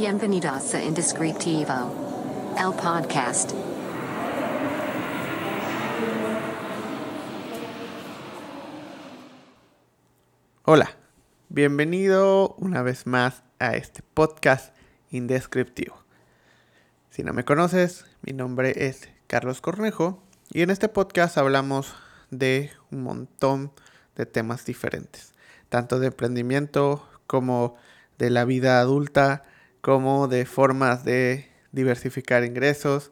Bienvenidos a Indescriptivo, el podcast. Hola, bienvenido una vez más a este podcast indescriptivo. Si no me conoces, mi nombre es Carlos Cornejo y en este podcast hablamos de un montón de temas diferentes, tanto de emprendimiento como de la vida adulta, como de formas de diversificar ingresos,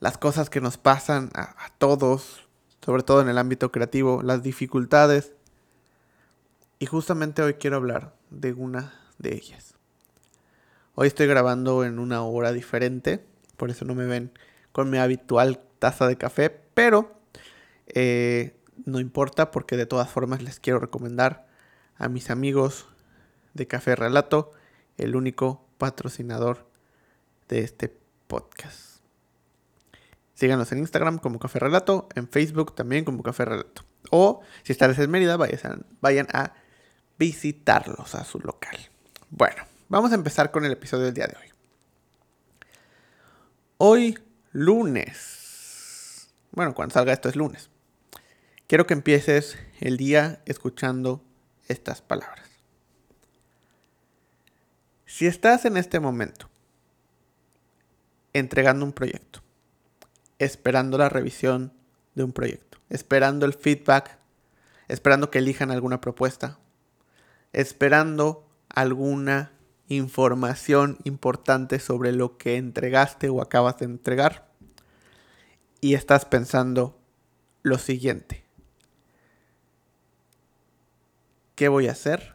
las cosas que nos pasan a, todos, sobre todo en el ámbito creativo, las dificultades. Y justamente hoy quiero hablar de una de ellas. Hoy estoy grabando en una hora diferente, por eso no me ven con mi habitual taza de café, pero eh, no importa porque de todas formas les quiero recomendar a mis amigos de Café Relato, el único patrocinador de este podcast. Síganos en Instagram como Café Relato, en Facebook también como Café Relato. O si están en Mérida, vayan a visitarlos a su local. Bueno, vamos a empezar con el episodio del día de hoy. Hoy, lunes. Bueno, cuando salga esto es lunes. Quiero que empieces el día escuchando estas palabras. Si estás en este momento entregando un proyecto, esperando la revisión de un proyecto, esperando el feedback, esperando que elijan alguna propuesta, esperando alguna información importante sobre lo que entregaste o acabas de entregar, y estás pensando lo siguiente. ¿Qué voy a hacer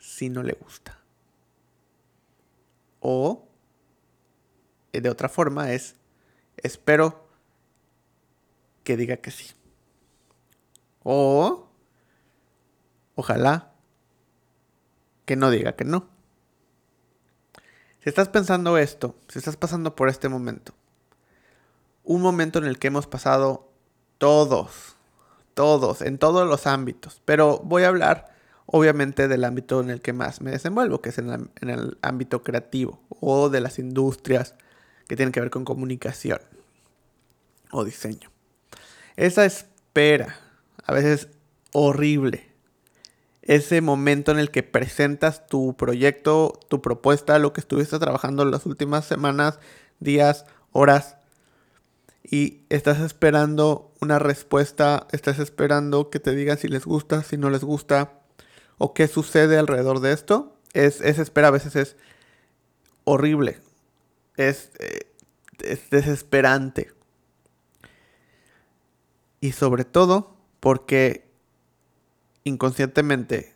si no le gusta? O, eh, de otra forma, es, espero que diga que sí. O, ojalá que no diga que no. Si estás pensando esto, si estás pasando por este momento, un momento en el que hemos pasado todos, todos, en todos los ámbitos, pero voy a hablar obviamente del ámbito en el que más me desenvuelvo, que es en, el ámbito creativo o de las industrias que tienen que ver con comunicación o diseño. Esa espera, a veces horrible, ese momento en el que presentas tu proyecto, tu propuesta, lo que estuviste trabajando las últimas semanas, días, horas, y estás esperando una respuesta, estás esperando que te digan si les gusta, si no les gusta, o qué sucede alrededor de esto, es, espera a veces es horrible, es, eh, es desesperante. Y sobre todo porque inconscientemente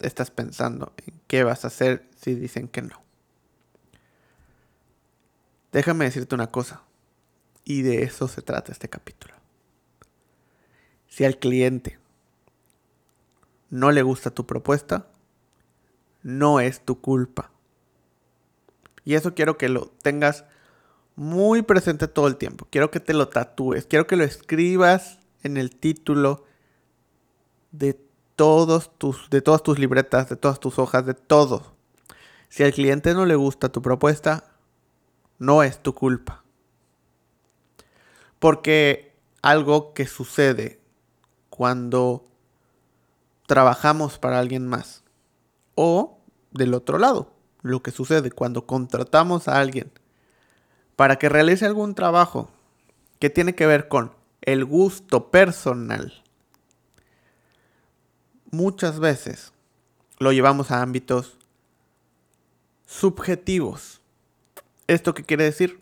estás pensando en qué vas a hacer si dicen que no. Déjame decirte una cosa, y de eso se trata este capítulo. Si al cliente no le gusta tu propuesta, no es tu culpa. Y eso quiero que lo tengas muy presente todo el tiempo. Quiero que te lo tatúes. Quiero que lo escribas en el título de todos tus, de todas tus libretas, de todas tus hojas, de todo. Si al cliente no le gusta tu propuesta, no es tu culpa. Porque algo que sucede cuando trabajamos para alguien más. O del otro lado, lo que sucede cuando contratamos a alguien para que realice algún trabajo que tiene que ver con el gusto personal. Muchas veces lo llevamos a ámbitos subjetivos. ¿Esto qué quiere decir?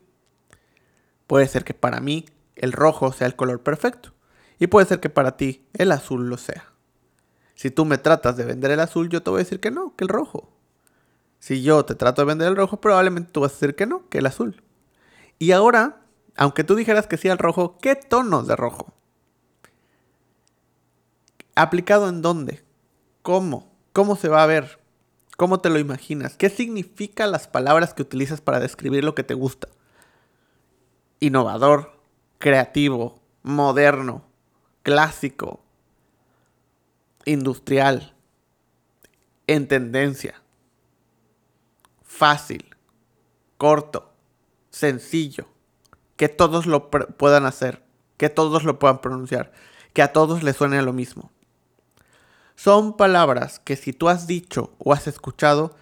Puede ser que para mí el rojo sea el color perfecto y puede ser que para ti el azul lo sea. Si tú me tratas de vender el azul, yo te voy a decir que no, que el rojo. Si yo te trato de vender el rojo, probablemente tú vas a decir que no, que el azul. Y ahora, aunque tú dijeras que sí al rojo, ¿qué tonos de rojo? ¿Aplicado en dónde? ¿Cómo? ¿Cómo se va a ver? ¿Cómo te lo imaginas? ¿Qué significan las palabras que utilizas para describir lo que te gusta? Innovador, creativo, moderno, clásico, industrial, en tendencia, fácil, corto, sencillo, que todos lo puedan hacer, que todos lo puedan pronunciar, que a todos les suene lo mismo. Son palabras que si tú has dicho o has escuchado,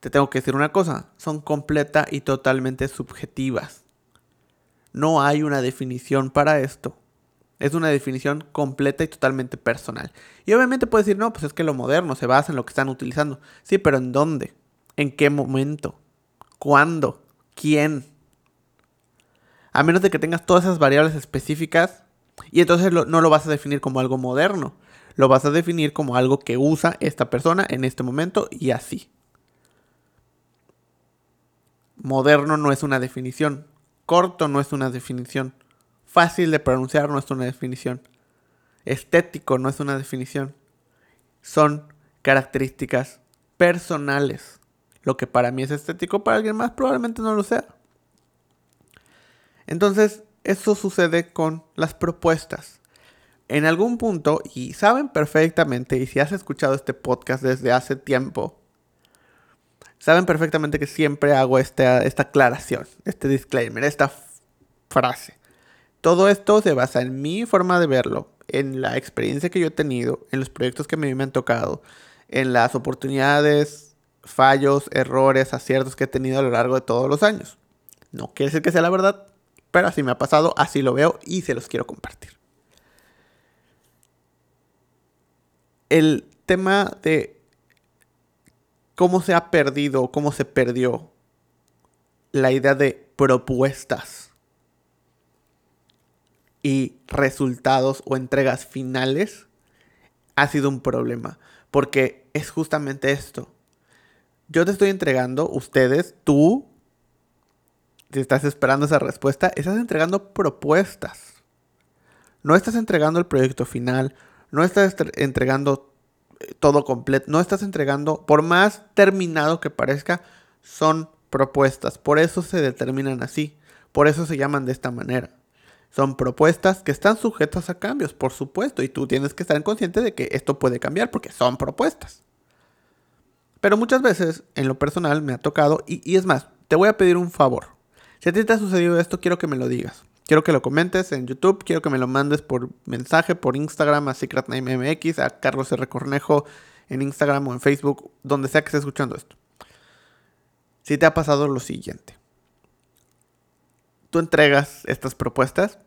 te tengo que decir una cosa, son completa y totalmente subjetivas. No hay una definición para esto. Es una definición completa y totalmente personal. Y obviamente puedes decir, no, pues es que lo moderno se basa en lo que están utilizando. Sí, pero ¿en dónde? ¿En qué momento? ¿Cuándo? ¿Quién? A menos de que tengas todas esas variables específicas y entonces no lo vas a definir como algo moderno. Lo vas a definir como algo que usa esta persona en este momento y así. Moderno no es una definición. Corto no es una definición. Fácil de pronunciar no es una definición. Estético no es una definición. Son características personales. Lo que para mí es estético, para alguien más probablemente no lo sea. Entonces, eso sucede con las propuestas. En algún punto, y saben perfectamente, y si has escuchado este podcast desde hace tiempo, saben perfectamente que siempre hago esta, esta aclaración, este disclaimer, esta frase. Todo esto se basa en mi forma de verlo, en la experiencia que yo he tenido, en los proyectos que me han tocado, en las oportunidades, fallos, errores, aciertos que he tenido a lo largo de todos los años. No quiere decir que sea la verdad, pero así me ha pasado, así lo veo y se los quiero compartir. El tema de cómo se ha perdido, cómo se perdió la idea de propuestas y resultados o entregas finales ha sido un problema. Porque es justamente esto. Yo te estoy entregando, ustedes, tú, si estás esperando esa respuesta, estás entregando propuestas. No estás entregando el proyecto final, no estás entregando eh, todo completo, no estás entregando, por más terminado que parezca, son propuestas. Por eso se determinan así, por eso se llaman de esta manera. Son propuestas que están sujetas a cambios, por supuesto, y tú tienes que estar consciente de que esto puede cambiar porque son propuestas. Pero muchas veces, en lo personal, me ha tocado, y, es más, te voy a pedir un favor. Si a ti te ha sucedido esto, quiero que me lo digas. Quiero que lo comentes en YouTube, quiero que me lo mandes por mensaje, por Instagram, a SecretNameMX, a Carlos R. Cornejo, en Instagram o en Facebook, donde sea que estés escuchando esto. Si te ha pasado lo siguiente. Tú entregas estas propuestas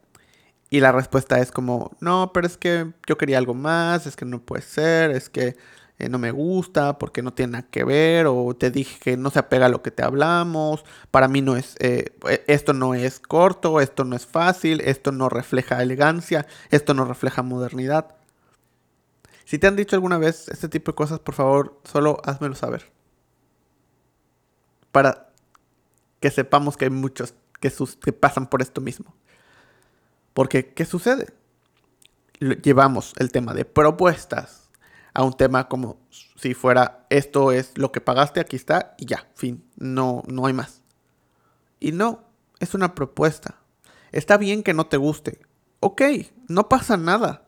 y la respuesta es como, no, pero es que yo quería algo más, es que no puede ser, es que eh, no me gusta, porque no tiene nada que ver, o te dije que no se apega a lo que te hablamos, para mí no es, eh, e, esto no es corto, esto no es fácil, esto no refleja elegancia, esto no refleja modernidad. Si te han dicho alguna vez este tipo de cosas, por favor, solo házmelo saber. Para que sepamos que hay muchos que, pasan por esto mismo. Porque, ¿qué sucede? Llevamos el tema de propuestas a un tema como si fuera esto es lo que pagaste, aquí está y ya, fin, no, no hay más. Y no, es una propuesta. Está bien que no te guste. Ok, no pasa nada.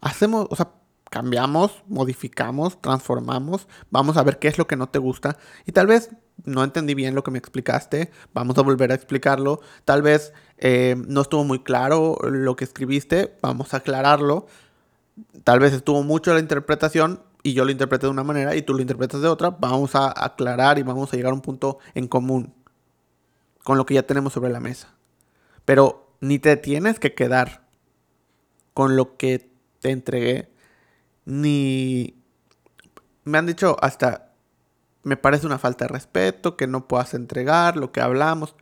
Hacemos, o sea, cambiamos, modificamos, transformamos, vamos a ver qué es lo que no te gusta. Y tal vez no entendí bien lo que me explicaste, vamos a volver a explicarlo, tal vez eh, no estuvo muy claro lo que escribiste, vamos a aclararlo. Tal vez estuvo mucho la interpretación y yo lo interpreté de una manera y tú lo interpretas de otra, vamos a aclarar y vamos a llegar a un punto en común con lo que ya tenemos sobre la mesa. Pero ni te tienes que quedar con lo que te entregué, ni me han dicho hasta me parece una falta de respeto que no puedas entregar lo que hablamos.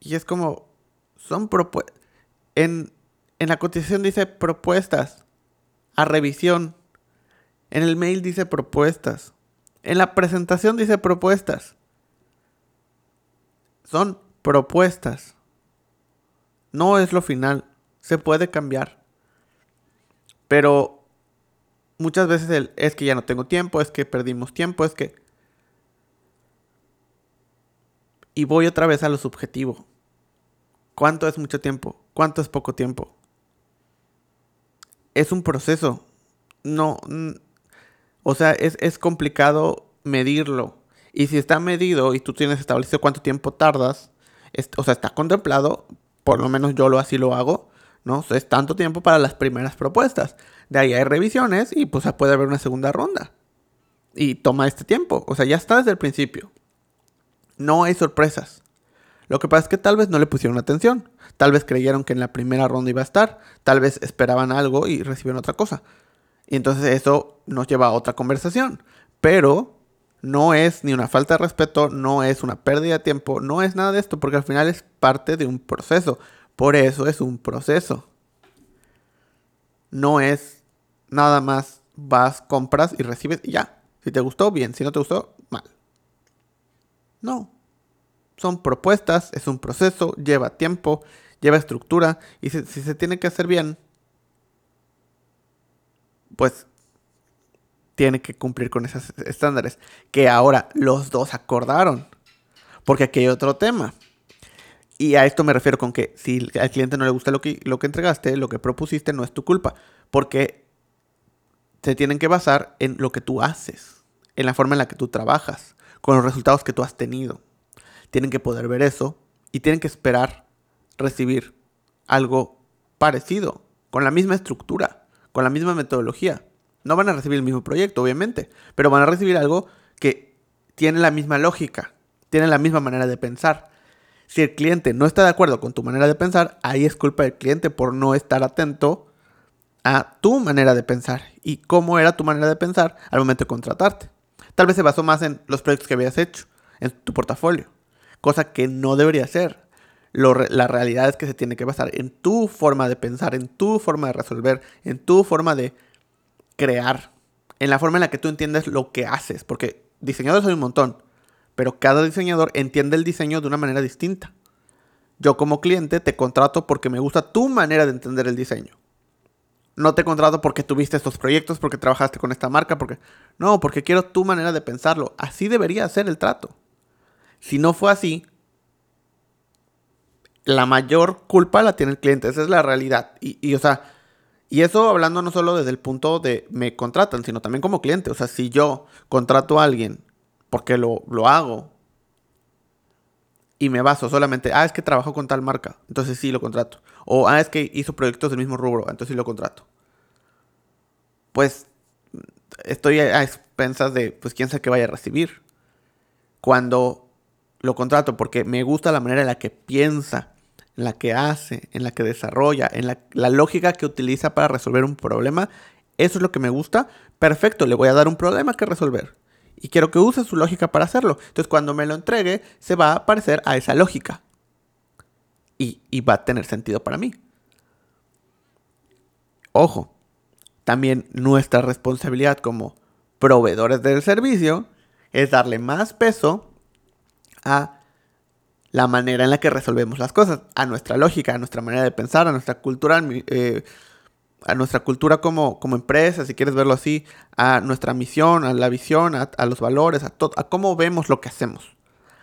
Y es como son propuestas en en la cotización dice propuestas a revisión. En el mail dice propuestas. En la presentación dice propuestas. Son propuestas. No es lo final. Se puede cambiar. Pero muchas veces es que ya no tengo tiempo, es que perdimos tiempo, es que... Y voy otra vez a lo subjetivo. ¿Cuánto es mucho tiempo? ¿Cuánto es poco tiempo? es un proceso. No, o sea, es, complicado medirlo. Y si está medido y tú tienes establecido cuánto tiempo tardas, o sea, está contemplado, por lo menos yo lo así lo hago, ¿no? es tanto tiempo para las primeras propuestas. De ahí hay revisiones y pues puede haber una segunda ronda. Y toma este tiempo. O sea, ya está desde el principio. No hay sorpresas. Lo que pasa es que tal vez no le pusieron atención. Tal vez creyeron que en la primera ronda iba a estar. Tal vez esperaban algo y recibieron otra cosa. Y entonces eso nos lleva a otra conversación. Pero no es ni una falta de respeto, no es una pérdida de tiempo, no es nada de esto, porque al final es parte de un proceso. Por eso es un proceso. No es nada más vas, compras y recibes y ya. Si te gustó, bien. Si no te gustó, mal. No. Son propuestas, es un proceso, lleva tiempo, lleva estructura. Y si, se tiene que hacer bien, pues tiene que cumplir con esos estándares. Que ahora los dos acordaron. Porque aquí hay otro tema. Y a esto me refiero con que si al cliente no le gusta lo que, lo que entregaste, lo que propusiste, no es tu culpa. Porque se tienen que basar en lo que tú haces, en la forma en la que tú trabajas, con los resultados que tú has tenido. Tienen que poder ver eso y tienen que esperar recibir algo parecido, con la misma estructura, con la misma metodología. No van a recibir el mismo proyecto, obviamente, pero van a recibir algo que tiene la misma lógica, tiene la misma manera de pensar. Si el cliente no está de acuerdo con tu manera de pensar, ahí es culpa del cliente por no estar atento a tu manera de pensar y cómo era tu manera de pensar al momento de contratarte. Tal vez se basó más en los proyectos que habías hecho, en tu portafolio, cosa que no debería ser. la realidad es que se tiene que basar en tu forma de pensar, en tu forma de resolver, en tu forma de crear, en la forma en la que tú entiendes lo que haces, porque diseñadores hay un montón, pero cada diseñador entiende el diseño de una manera distinta. Yo como cliente te contrato porque me gusta tu manera de entender el diseño. No te contrato porque tuviste estos proyectos, porque trabajaste con esta marca, porque... No, porque quiero tu manera de pensarlo. Así debería ser el trato. Si no fue así, la mayor culpa la tiene el cliente. Esa es la realidad. Y, y o sea, y eso hablando no solo desde el punto de me contratan, sino también como cliente. O sea, si yo contrato a alguien porque lo, lo hago y me baso solamente, ah, es que trabajo con tal marca, entonces sí lo contrato. O, ah, es que hizo proyectos del mismo rubro, entonces sí lo contrato. Pues estoy a expensas de, pues quién sabe qué vaya a recibir. Cuando lo contrato porque me gusta la manera en la que piensa en la que hace, en la que desarrolla, en la, lógica que utiliza para resolver un problema, eso es lo que me gusta, perfecto, le voy a dar un problema que resolver. Y quiero que use su lógica para hacerlo. Entonces cuando me lo entregue, se va a parecer a esa lógica. Y va a tener sentido para mí. Ojo, también nuestra responsabilidad como proveedores del servicio es darle más peso a la manera en la que resolvemos las cosas, a nuestra lógica, a nuestra manera de pensar, a nuestra cultura, eh, a nuestra cultura como, como, empresa, si quieres verlo así, a nuestra misión, a la visión, a, los valores, a, a cómo vemos lo que hacemos,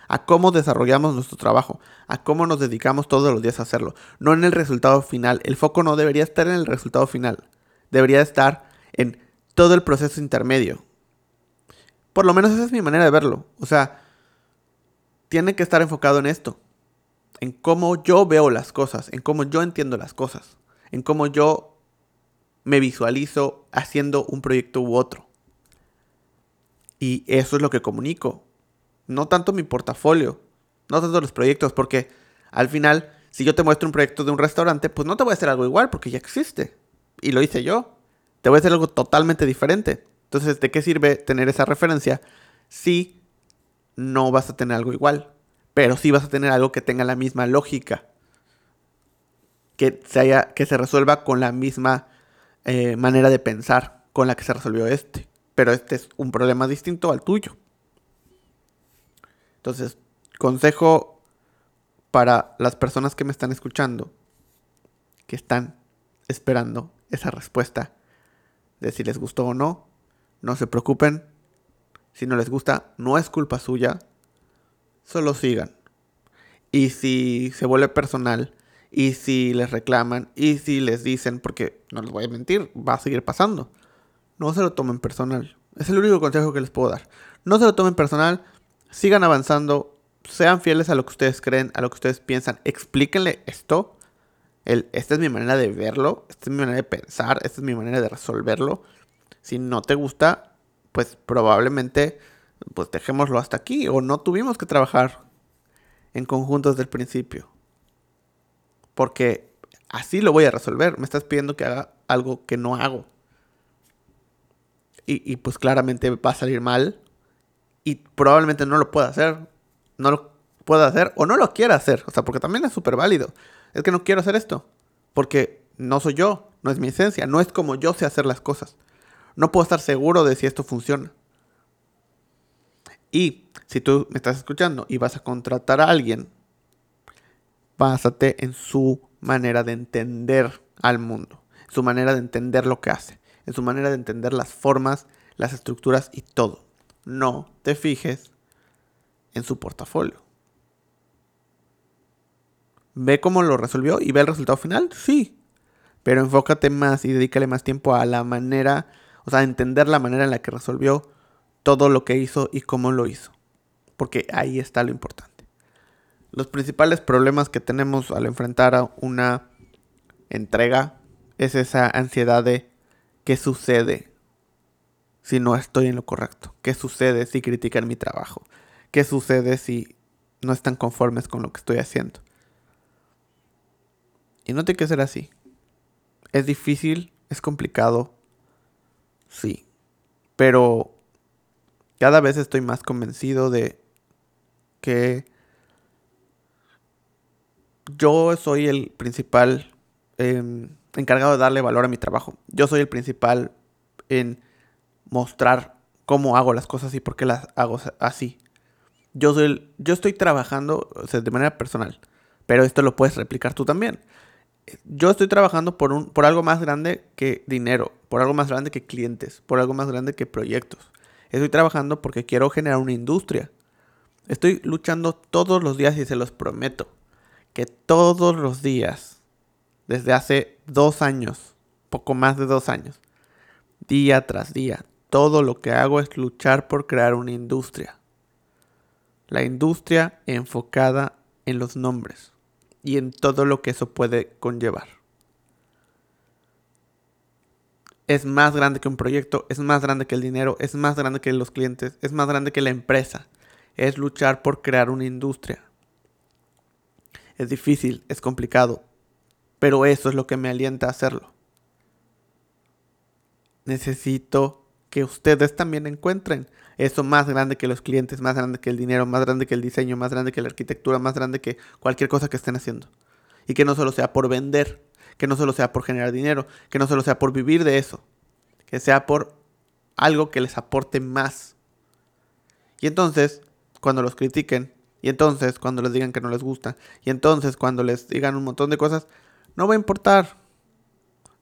a cómo desarrollamos nuestro trabajo, a cómo nos dedicamos todos los días a hacerlo, no en el resultado final. El foco no debería estar en el resultado final, debería estar en todo el proceso intermedio. Por lo menos esa es mi manera de verlo. O sea, tiene que estar enfocado en esto, en cómo yo veo las cosas, en cómo yo entiendo las cosas, en cómo yo me visualizo haciendo un proyecto u otro. Y eso es lo que comunico. No tanto mi portafolio, no tanto los proyectos, porque al final, si yo te muestro un proyecto de un restaurante, pues no te voy a hacer algo igual, porque ya existe. Y lo hice yo. Te voy a hacer algo totalmente diferente. Entonces, ¿de qué sirve tener esa referencia si no vas a tener algo igual, pero sí vas a tener algo que tenga la misma lógica, que se, que se resuelva con la misma eh, manera de pensar con la que se resolvió este, pero este es un problema distinto al tuyo. Entonces, consejo para las personas que me están escuchando, que están esperando esa respuesta de si les gustó o no, no se preocupen, si no les gusta, no es culpa suya. Solo sigan. Y si se vuelve personal, y si les reclaman, y si les dicen, porque no les voy a mentir, va a seguir pasando. No se lo tomen personal. Es el único consejo que les puedo dar. No se lo tomen personal. sigan avanzando, sean fieles a lo que ustedes creen, a lo que ustedes piensan, explíquenle esto. El, esta es mi manera de verlo, esta es mi manera de pensar, esta es mi manera de resolverlo. Si no te gusta, pues probablemente pues dejémoslo hasta aquí o no tuvimos que trabajar en conjuntos del principio. Porque así lo voy a resolver. Me estás pidiendo que haga algo que no hago. Y, y pues claramente va a salir mal. Y probablemente no lo pueda hacer. No lo pueda hacer o no lo quiera hacer. O sea, porque también es súper válido. Es que no quiero hacer esto. Porque no soy yo. No es mi esencia. No es como yo sé hacer las cosas. No puedo estar seguro de si esto funciona. Y si tú me estás escuchando y vas a contratar a alguien, básate en su manera de entender al mundo, su manera de entender lo que hace, en su manera de entender las formas, las estructuras y todo. No te fijes en su portafolio. ¿Ve cómo lo resolvió y ve el resultado final? Sí. Pero enfócate más y dedícale más tiempo a la manera, o sea, a entender la manera en la que resolvió todo lo que hizo y cómo lo hizo. Porque ahí está lo importante. Los principales problemas que tenemos al enfrentar a una entrega es esa ansiedad de qué sucede si no estoy en lo correcto, qué sucede si critican mi trabajo, qué sucede si no están conformes con lo que estoy haciendo. Y no tiene que ser así. Es difícil, es complicado, sí, pero cada vez estoy más convencido de que yo soy el principal em, encargado de darle valor a mi trabajo. Yo soy el principal en mostrar cómo hago las cosas y por qué las hago así. Yo, soy yo estoy trabajando de manera personal, pero esto lo puedes replicar tú también. Yo estoy trabajando por, un, por algo más grande que dinero, por algo más grande que clientes, por algo más grande que proyectos. Estoy trabajando porque quiero generar una industria. Estoy luchando todos los días y se los prometo que todos los días, desde hace dos años, poco más de dos años, día tras día, todo lo que hago es luchar por crear una industria. La industria enfocada en los nombres y en todo lo que eso puede conllevar. es más grande que un proyecto, es más grande que el dinero, es más grande que los clientes, es más grande que la empresa. Es luchar por crear una industria. Es difícil, es complicado, pero eso es lo que me alienta a hacerlo. Necesito que ustedes también encuentren eso más grande que los clientes, más grande que el dinero, más grande que el diseño, más grande que la arquitectura, más grande que cualquier cosa que estén haciendo. Y que no solo sea por vender, que no solo sea por generar dinero, que no solo sea por vivir de eso, que sea por algo que les aporte más. Y entonces, cuando los critiquen, y entonces cuando les digan que no les gusta, y entonces cuando les digan un montón de cosas, no va a importar.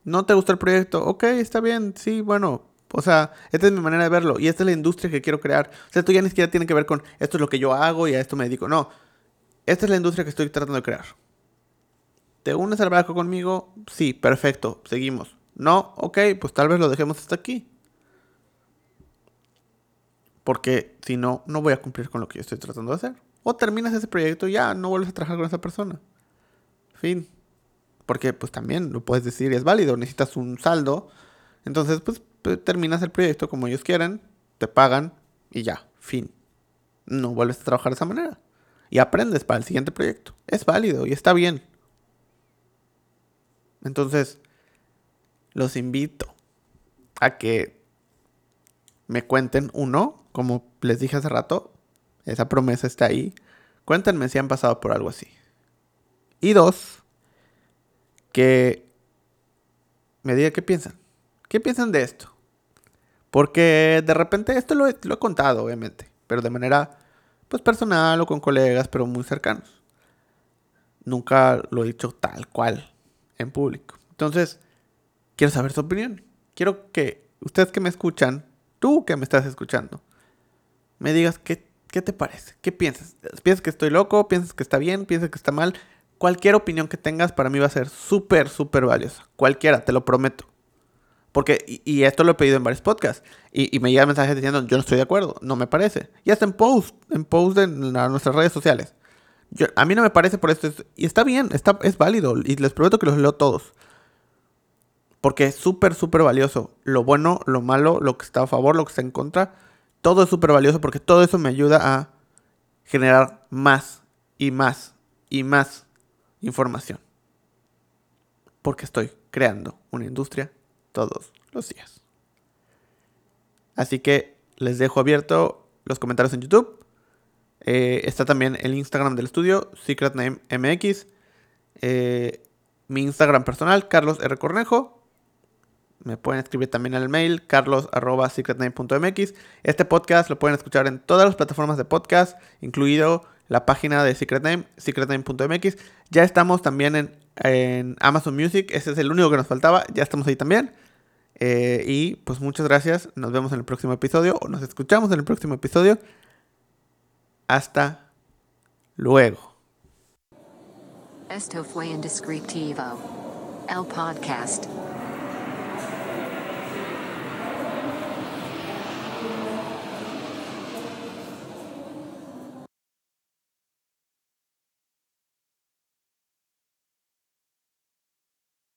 No te gusta el proyecto, ok, está bien, sí, bueno, o sea, esta es mi manera de verlo y esta es la industria que quiero crear. O sea, esto ya ni siquiera tiene que ver con esto es lo que yo hago y a esto me dedico. No, esta es la industria que estoy tratando de crear. ¿Te unes al barco conmigo? Sí, perfecto, seguimos. No, ok, pues tal vez lo dejemos hasta aquí. Porque si no, no voy a cumplir con lo que yo estoy tratando de hacer. O terminas ese proyecto y ya no vuelves a trabajar con esa persona. Fin. Porque pues también lo puedes decir es válido, necesitas un saldo. Entonces pues terminas el proyecto como ellos quieren, te pagan y ya, fin. No vuelves a trabajar de esa manera. Y aprendes para el siguiente proyecto. Es válido y está bien. Entonces, los invito a que me cuenten, uno, como les dije hace rato, esa promesa está ahí. Cuéntenme si han pasado por algo así. Y dos, que me digan qué piensan. ¿Qué piensan de esto? Porque de repente esto lo he, contado, obviamente, pero de manera pues personal o con colegas, pero muy cercanos. Nunca lo he dicho tal cual en público. Entonces, quiero saber su opinión. Quiero que ustedes que me escuchan, tú que me estás escuchando, me digas qué, qué te parece, qué piensas. ¿Piensas que estoy loco? ¿Piensas que está bien? ¿Piensas que está mal? Cualquier opinión que tengas para mí va a ser súper, súper valiosa. Cualquiera, te lo prometo. Porque, y, esto lo he pedido en varios podcasts, y, me llegan mensajes diciendo, yo no estoy de acuerdo, no me parece. Y hasta en post, en post de nuestras redes sociales. a mí no me parece por esto, y está bien, está, es válido, y les prometo que los leo todos. Porque es súper, súper valioso. Lo bueno, lo malo, lo que está a favor, lo que está en contra, todo es súper valioso porque todo eso me ayuda a generar más y más y más información. Porque estoy creando una industria todos los días. Así que les dejo abierto los comentarios en YouTube. Eh, está también el Instagram del estudio, SecretNameMX. Eh, mi Instagram personal, Carlos R. Cornejo. Me pueden escribir también al mail, carlos.secretname.mx. Este podcast lo pueden escuchar en todas las plataformas de podcast, incluido la página de Secretname, secretname.mx. Ya estamos también en, en Amazon Music, ese es el único que nos faltaba, ya estamos ahí también. Eh, y pues muchas gracias. Nos vemos en el próximo episodio o nos escuchamos en el próximo episodio. Hasta luego. Esto fue Indescriptivo, el podcast.